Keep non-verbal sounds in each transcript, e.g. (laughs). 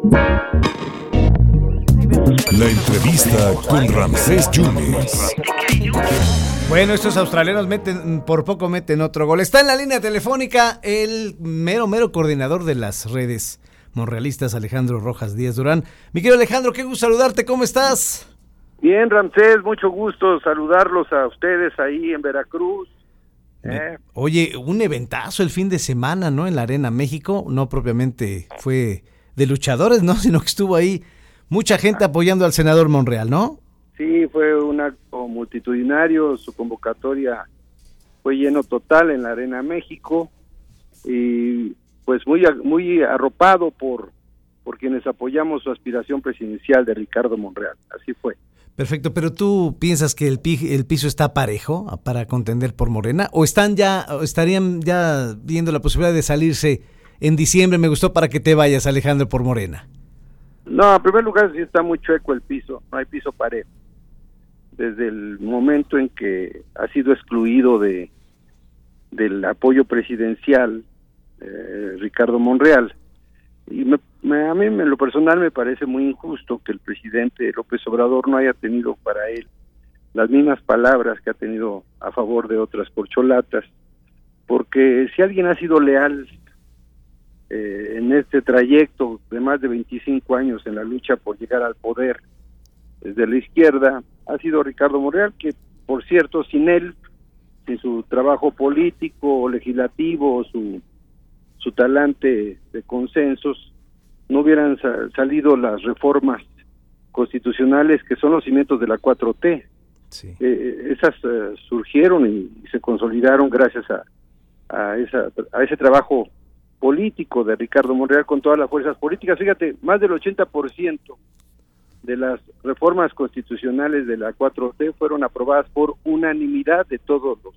La entrevista con Ramsés Yunes. Bueno, estos australianos meten, por poco meten otro gol. Está en la línea telefónica el mero, mero coordinador de las redes monrealistas, Alejandro Rojas Díaz Durán. Mi querido Alejandro, qué gusto saludarte, ¿cómo estás? Bien, Ramsés, mucho gusto saludarlos a ustedes ahí en Veracruz. ¿eh? Oye, un eventazo el fin de semana, ¿no? En la Arena México, no propiamente fue de luchadores, ¿no? (laughs) Sino que estuvo ahí mucha gente apoyando al senador Monreal, ¿no? Sí, fue un acto multitudinario, su convocatoria fue lleno total en la Arena México y pues muy muy arropado por por quienes apoyamos su aspiración presidencial de Ricardo Monreal. Así fue. Perfecto, pero tú piensas que el, el piso está parejo para contender por Morena o están ya estarían ya viendo la posibilidad de salirse en diciembre. Me gustó para que te vayas, Alejandro, por Morena. No, en primer lugar sí está muy chueco el piso, no hay piso parejo desde el momento en que ha sido excluido de del apoyo presidencial eh, Ricardo Monreal. Y a mí en lo personal me parece muy injusto que el presidente López Obrador no haya tenido para él las mismas palabras que ha tenido a favor de otras corcholatas, porque si alguien ha sido leal eh, en este trayecto de más de 25 años en la lucha por llegar al poder desde la izquierda, ha sido Ricardo Monreal, que por cierto, sin él, sin su trabajo político, legislativo, su, su talante de consensos, no hubieran salido las reformas constitucionales que son los cimientos de la 4T. Eh, esas eh, surgieron y, se consolidaron gracias a, a, esa, a ese trabajo político de Ricardo Monreal con todas las fuerzas políticas. Fíjate, más del 80% de las reformas constitucionales de la 4T fueron aprobadas por unanimidad de todos los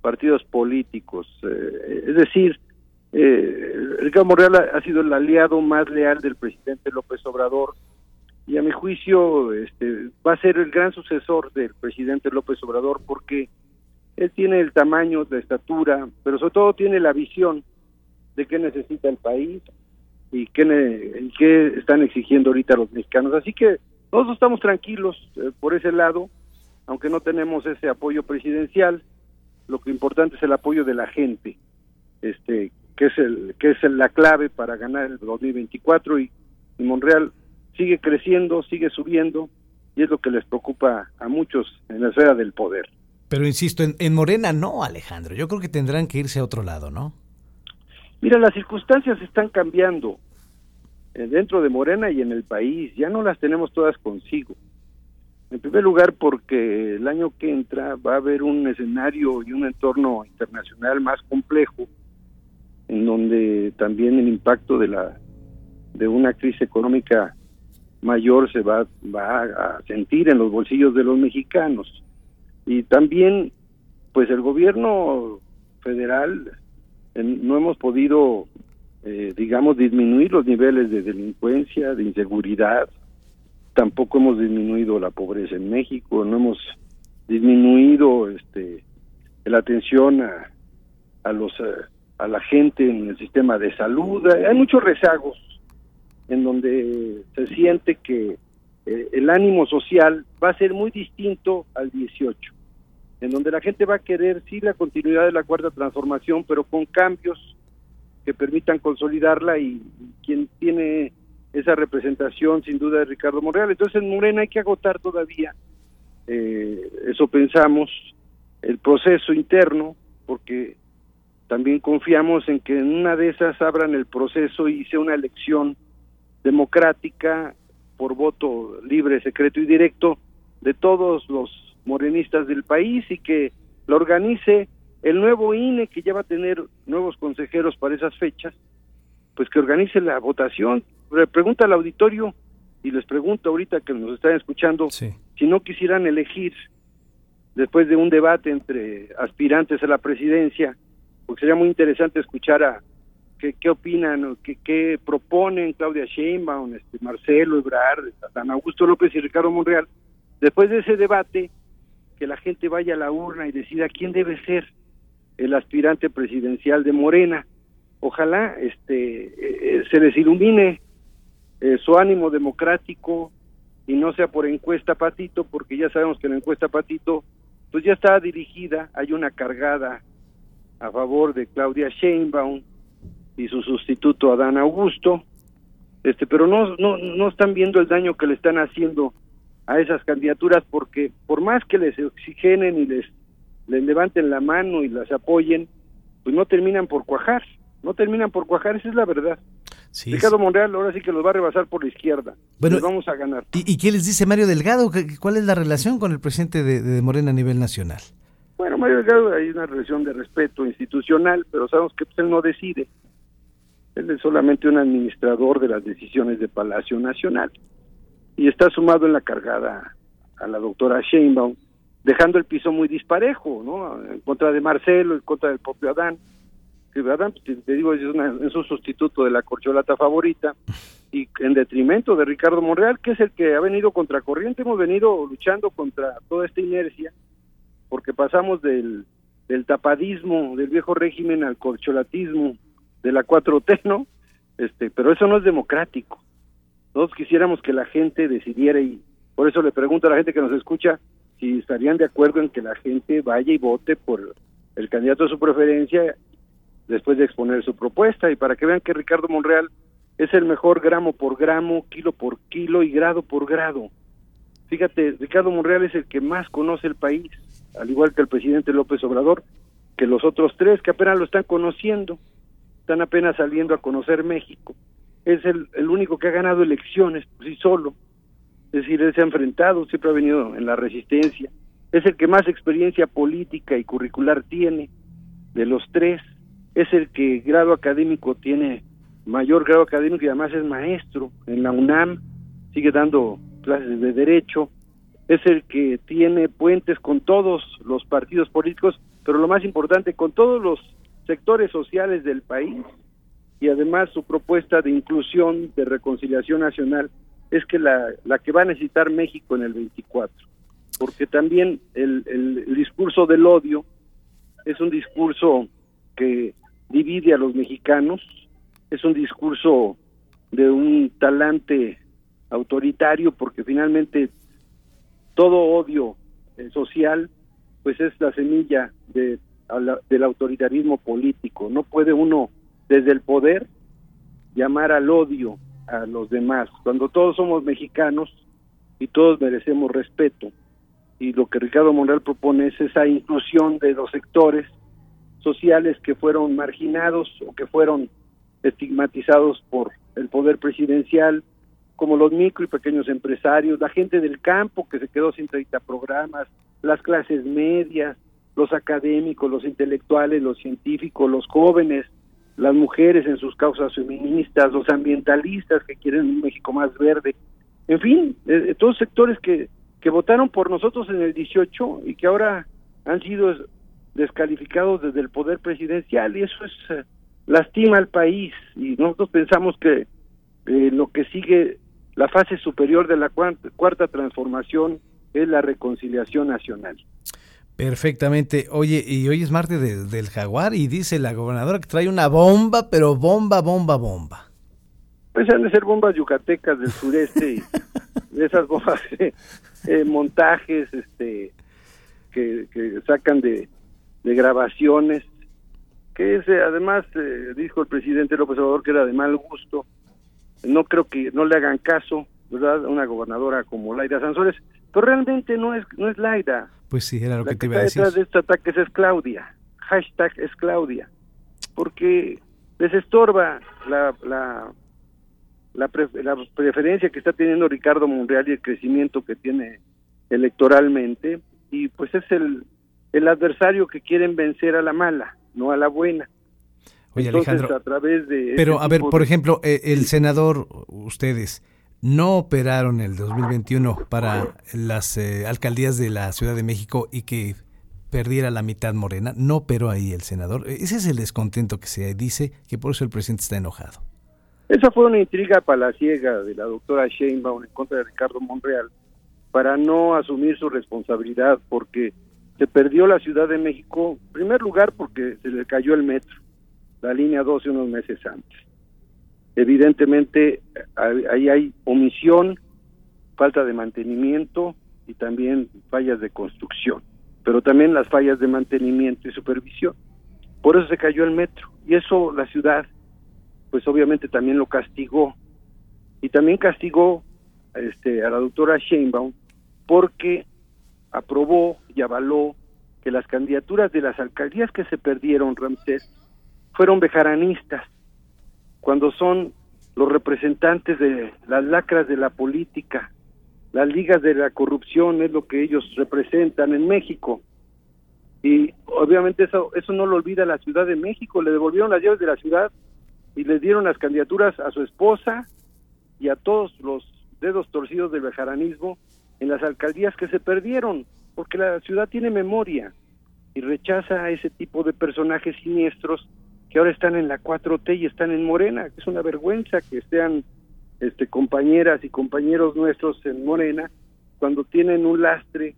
partidos políticos. Eh, es decir, eh, Ricardo Monreal ha, sido el aliado más leal del presidente López Obrador y a mi juicio este, va a ser el gran sucesor del presidente López Obrador porque él tiene el tamaño, la estatura, pero sobre todo tiene la visión de qué necesita el país, y qué, qué están exigiendo ahorita los mexicanos. Así que nosotros estamos tranquilos eh, por ese lado, aunque no tenemos ese apoyo presidencial, lo que importante es el apoyo de la gente, este, que es el que es la clave para ganar el 2024 y, y Monreal sigue creciendo, sigue subiendo y es lo que les preocupa a muchos en la esfera del poder. Pero insisto, en Morena no, Alejandro. Yo creo que tendrán que irse a otro lado, ¿no? Mira, las circunstancias están cambiando eh, dentro de Morena y en el país, ya no las tenemos todas consigo. En primer lugar, porque el año que entra va a haber un escenario y un entorno internacional más complejo, en donde también el impacto de la de una crisis económica mayor se va, va a sentir en los bolsillos de los mexicanos. Y también, pues el gobierno federal no hemos podido, eh, digamos, disminuir los niveles de delincuencia, de inseguridad, tampoco hemos disminuido la pobreza en México, no hemos disminuido este la atención a, a los a la gente en el sistema de salud, hay muchos rezagos en donde se siente que eh, el ánimo social va a ser muy distinto al 18 en donde la gente va a querer sí la continuidad de la cuarta transformación, pero con cambios que permitan consolidarla y, quien tiene esa representación sin duda es Ricardo Monreal. Entonces en Morena hay que agotar todavía, eh, eso pensamos, el proceso interno, porque también confiamos en que en una de esas abran el proceso y sea una elección democrática por voto libre, secreto y directo de todos los morenistas del país y que lo organice el nuevo INE que ya va a tener nuevos consejeros para esas fechas, pues que organice la votación. Pregunta al auditorio y les pregunto ahorita que nos están escuchando si no quisieran elegir después de un debate entre aspirantes a la presidencia, porque sería muy interesante escuchar a qué, qué opinan, qué, qué proponen Claudia Sheinbaum, este, Marcelo Ebrard, San Augusto López y Ricardo Monreal. Después de ese debate, que la gente vaya a la urna y decida quién debe ser el aspirante presidencial de Morena. Ojalá este eh, se les ilumine eh, su ánimo democrático y no sea por encuesta Patito, porque ya sabemos que la encuesta Patito pues ya está dirigida, hay una cargada a favor de Claudia Sheinbaum y su sustituto Adán Augusto, este, pero no, no, no están viendo el daño que le están haciendo a esas candidaturas porque por más que les exigenen y les, les levanten la mano y las apoyen, pues no terminan por cuajar, no terminan por cuajar, esa es la verdad. Ricardo Monreal ahora sí que los va a rebasar por la izquierda. Bueno, vamos a ganar. ¿y, qué les dice Mario Delgado? ¿Cuál es la relación con el presidente de, Morena a nivel nacional? Bueno, Mario Delgado hay una relación de respeto institucional, pero sabemos que pues, él no decide. Él es solamente un administrador de las decisiones de Palacio Nacional. Y está sumado en la cargada a la doctora Sheinbaum, dejando el piso muy disparejo, ¿no? En contra de Marcelo, en contra del propio Adán. Que verdad te, digo es, un sustituto de la corcholata favorita y en detrimento de Ricardo Monreal que es el que ha venido contracorriente. Hemos venido luchando contra toda esta inercia porque pasamos del, del tapadismo del viejo régimen al corcholatismo de la 4T no este pero eso no es democrático nosotros quisiéramos que la gente decidiera y por eso le pregunto a la gente que nos escucha si estarían de acuerdo en que la gente vaya y vote por el candidato de su preferencia después de exponer su propuesta y para que vean que Ricardo Monreal es el mejor gramo por gramo, kilo por kilo y grado por grado. Fíjate, Ricardo Monreal es el que más conoce el país, al igual que el presidente López Obrador, que los otros tres que apenas lo están conociendo, están apenas saliendo a conocer México. Es el, el único que ha ganado elecciones por sí solo. Es decir, él se ha enfrentado, siempre ha venido en la resistencia. Es el que más experiencia política y curricular tiene de los tres es el que grado académico tiene mayor grado académico y además es maestro en la UNAM, sigue dando clases de derecho, es el que tiene puentes con todos los partidos políticos, pero lo más importante, con todos los sectores sociales del país y además su propuesta de inclusión, de reconciliación nacional, es que la, la que va a necesitar México en el 24, porque también el, el discurso del odio es un discurso que divide a los mexicanos, es un discurso de un talante autoritario porque finalmente todo odio eh, social pues es la semilla de, del autoritarismo político. No puede uno desde el poder llamar al odio a los demás. Cuando todos somos mexicanos y todos merecemos respeto. Y lo que Ricardo Monreal propone es esa inclusión de los sectores sociales que fueron marginados o que fueron estigmatizados por el poder presidencial, como los micro y pequeños empresarios, la gente del campo que se quedó sin 30 programas, las clases medias, los académicos, los intelectuales, los científicos, los jóvenes, las mujeres en sus causas feministas, los ambientalistas que quieren un México más verde, en fin, eh, todos sectores que, que votaron por nosotros en el 18 y que ahora han sido descalificados desde el poder presidencial y eso es eh, lastima al país y nosotros pensamos que eh, lo que sigue la fase superior de la cuarta, transformación es la reconciliación nacional. Perfectamente. Oye, y hoy es martes del jaguar y dice la gobernadora que trae una bomba, pero bomba, bomba, bomba. Pues han de ser bombas yucatecas del sureste, y (laughs) de esas bombas, eh, montajes este que, que sacan de, de grabaciones, que ese además eh, dijo el presidente López Obrador que era de mal gusto. No creo que no le hagan caso, ¿verdad? Una gobernadora como Laida Sansores, pero realmente no es no es Laida. Pues sí, era lo que, te iba a decir. de este ataque es Claudia. Hashtag es Claudia. Porque les estorba la, la, la, la preferencia que está teniendo Ricardo Monreal y el crecimiento que tiene electoralmente. Y pues es el, el adversario que quieren vencer a la mala, no a la buena. Oye, Alejandro, a través de pero a ver, por ejemplo, eh, el senador, ustedes, no operaron el 2021 para las eh, alcaldías de la Ciudad de México y que perdiera la mitad morena, no operó ahí el senador. E, ese es el descontento que se dice, que por eso el presidente está enojado. Esa fue una intriga palaciega de la doctora Sheinbaum en contra de Ricardo Monreal para no asumir su responsabilidad, porque se perdió la Ciudad de México, en primer lugar porque se le cayó el metro, la línea 12 unos meses antes. Evidentemente ahí hay omisión, falta de mantenimiento y también fallas de construcción, pero también las fallas de mantenimiento y supervisión. Por eso se cayó el metro y eso la ciudad pues obviamente también lo castigó y también castigó este, a la doctora Sheinbaum porque aprobó y avaló que las candidaturas de las alcaldías que se perdieron, Ramsés, fueron bejaranistas, cuando son los representantes de las lacras de la política, las ligas de la corrupción es lo que ellos representan en México. Y obviamente eso, eso no lo olvida la Ciudad de México, le devolvieron las llaves de la ciudad y le dieron las candidaturas a su esposa y a todos los dedos torcidos del bejaranismo en las alcaldías que se perdieron, porque la ciudad tiene memoria y rechaza a ese tipo de personajes siniestros que ahora están en la 4T y están en Morena, es una vergüenza que sean este compañeras y compañeros nuestros en Morena cuando tienen un lastre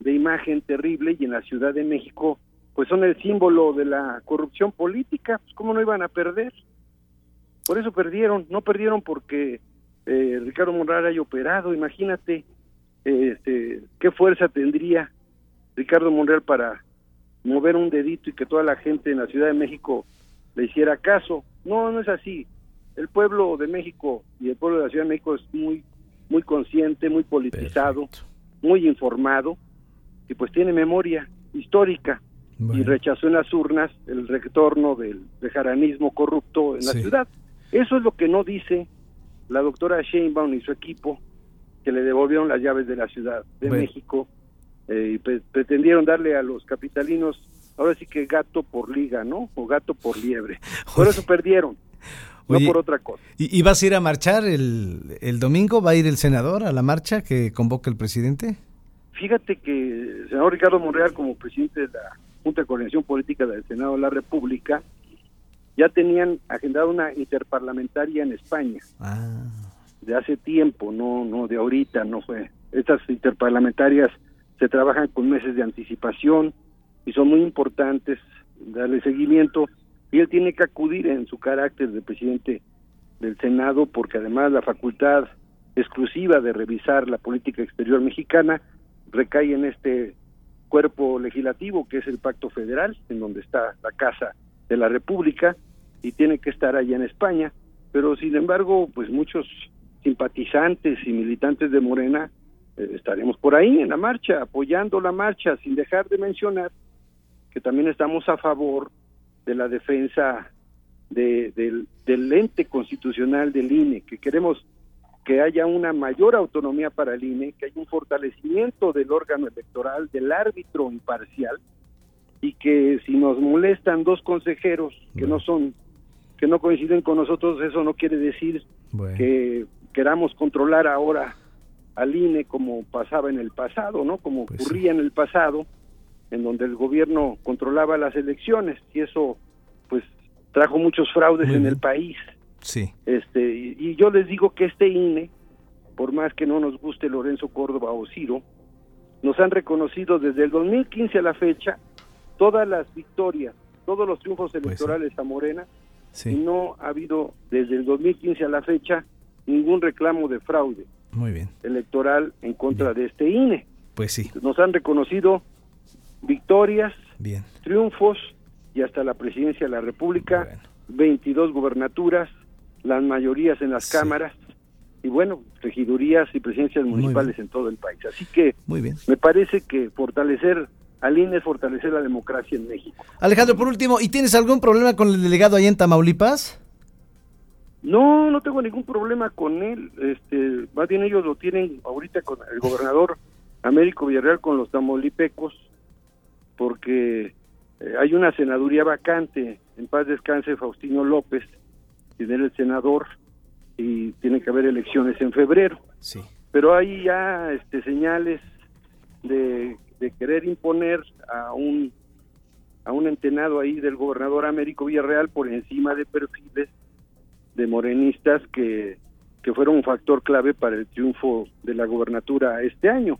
de imagen terrible y en la Ciudad de México pues son el símbolo de la corrupción política, pues cómo no iban a perder. Por eso perdieron, no perdieron porque eh, Ricardo Monreal haya operado, imagínate este, qué fuerza tendría Ricardo Monreal para mover un dedito y que toda la gente en la Ciudad de México le hiciera caso. No, no es así. El pueblo de México y el pueblo de la Ciudad de México es muy, muy consciente, muy politizado, muy informado y pues tiene memoria histórica y rechazó en las urnas el retorno del jaranismo corrupto en la ciudad. Eso es lo que no dice la doctora Sheinbaum y su equipo, que le devolvieron las llaves de la Ciudad de México eh, y pretendieron darle a los capitalinos ahora sí que gato por liga, ¿no? O gato por liebre. (laughs) Por eso perdieron, no por otra cosa. ¿y, vas a ir a marchar el, el domingo? ¿Va a ir el senador a la marcha que convoca el presidente? Fíjate que el senador Ricardo Monreal, como presidente de la Junta de Coordinación Política del Senado de la República, ya tenían agendada una interparlamentaria en España. Ah. De hace tiempo, no, no de ahorita, no fue. Estas interparlamentarias se trabajan con meses de anticipación, y son muy importantes darle seguimiento. Y él tiene que acudir en su carácter de presidente del Senado porque además la facultad exclusiva de revisar la política exterior mexicana recae en este cuerpo legislativo que es el Pacto Federal, en donde está la Casa de la República y tiene que estar allá en España, pero sin embargo, pues muchos simpatizantes y militantes de Morena eh, estaremos por ahí en la marcha, apoyando la marcha, sin dejar de mencionar que también estamos a favor de la defensa de, del, del ente constitucional del INE, que queremos que haya una mayor autonomía para el INE, que haya un fortalecimiento del órgano electoral, del árbitro imparcial, y que si nos molestan dos consejeros que no son, que no coinciden con nosotros, eso no quiere decir que queramos controlar ahora al INE como pasaba en el pasado, ¿no? Como pues ocurría en el pasado, en donde el gobierno controlaba las elecciones y eso pues trajo muchos fraudes en el país. Sí. Este y, yo les digo que este INE, por más que no nos guste Lorenzo Córdoba o Ciro, nos han reconocido desde el 2015 a la fecha todas las victorias, todos los triunfos pues electorales a Morena y no ha habido desde el 2015 a la fecha ningún reclamo de fraude Muy bien. electoral en contra de este INE. Pues sí. Nos han reconocido victorias, Bien. triunfos y hasta la presidencia de la República, 22 gubernaturas, las mayorías en las cámaras y bueno, regidurías y presidencias municipales en todo el país. Así que Muy bien. me parece que fortalecer al INE es fortalecer la democracia en México. Alejandro, por último, ¿y tienes algún problema con el delegado ahí en Tamaulipas? No, no tengo ningún problema con él. Este, más bien ellos lo tienen ahorita con el gobernador Américo Villarreal con los tamaulipecos porque eh, hay una senaduría vacante, en paz descanse Faustino López, tiene el senador y tiene que haber elecciones en febrero. Sí. Pero hay ya este, señales de, querer imponer a un a un entenado ahí del gobernador Américo Villarreal por encima de perfiles de morenistas que, que fueron un factor clave para el triunfo de la gobernatura este año.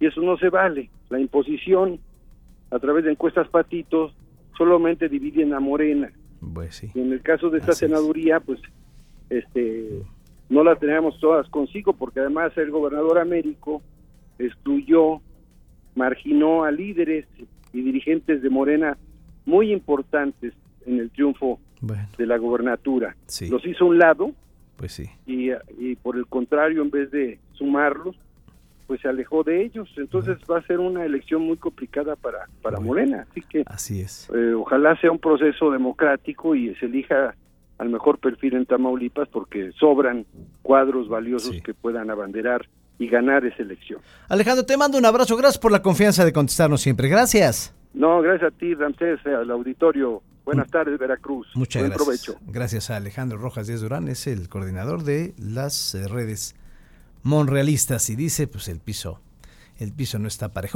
Y eso no se vale. La imposición a través de encuestas patitos, solamente dividen a Morena. Pues sí. Y en el caso de esta senaduría, pues este, no las teníamos todas consigo, porque además el gobernador Américo excluyó, marginó a líderes y dirigentes de Morena muy importantes en el triunfo de la gobernatura. Los hizo a un lado, pues sí. y, y por el contrario, en vez de sumarlos, pues se alejó de ellos. Entonces va a ser una elección muy complicada para, para Morena. Así que Así es. Eh, ojalá sea un proceso democrático y se elija al mejor perfil en Tamaulipas porque sobran cuadros valiosos que puedan abanderar y ganar esa elección. Alejandro, te mando un abrazo. Gracias por la confianza de contestarnos siempre. Gracias. No, gracias a ti, Ramsés, al auditorio. Buenas mm. tardes, Veracruz. Muchas gracias. Provecho. Gracias a Alejandro Rojas Díaz Durán, es el coordinador de las eh, redes monrealistas y dice, pues el piso, el piso no está parejo.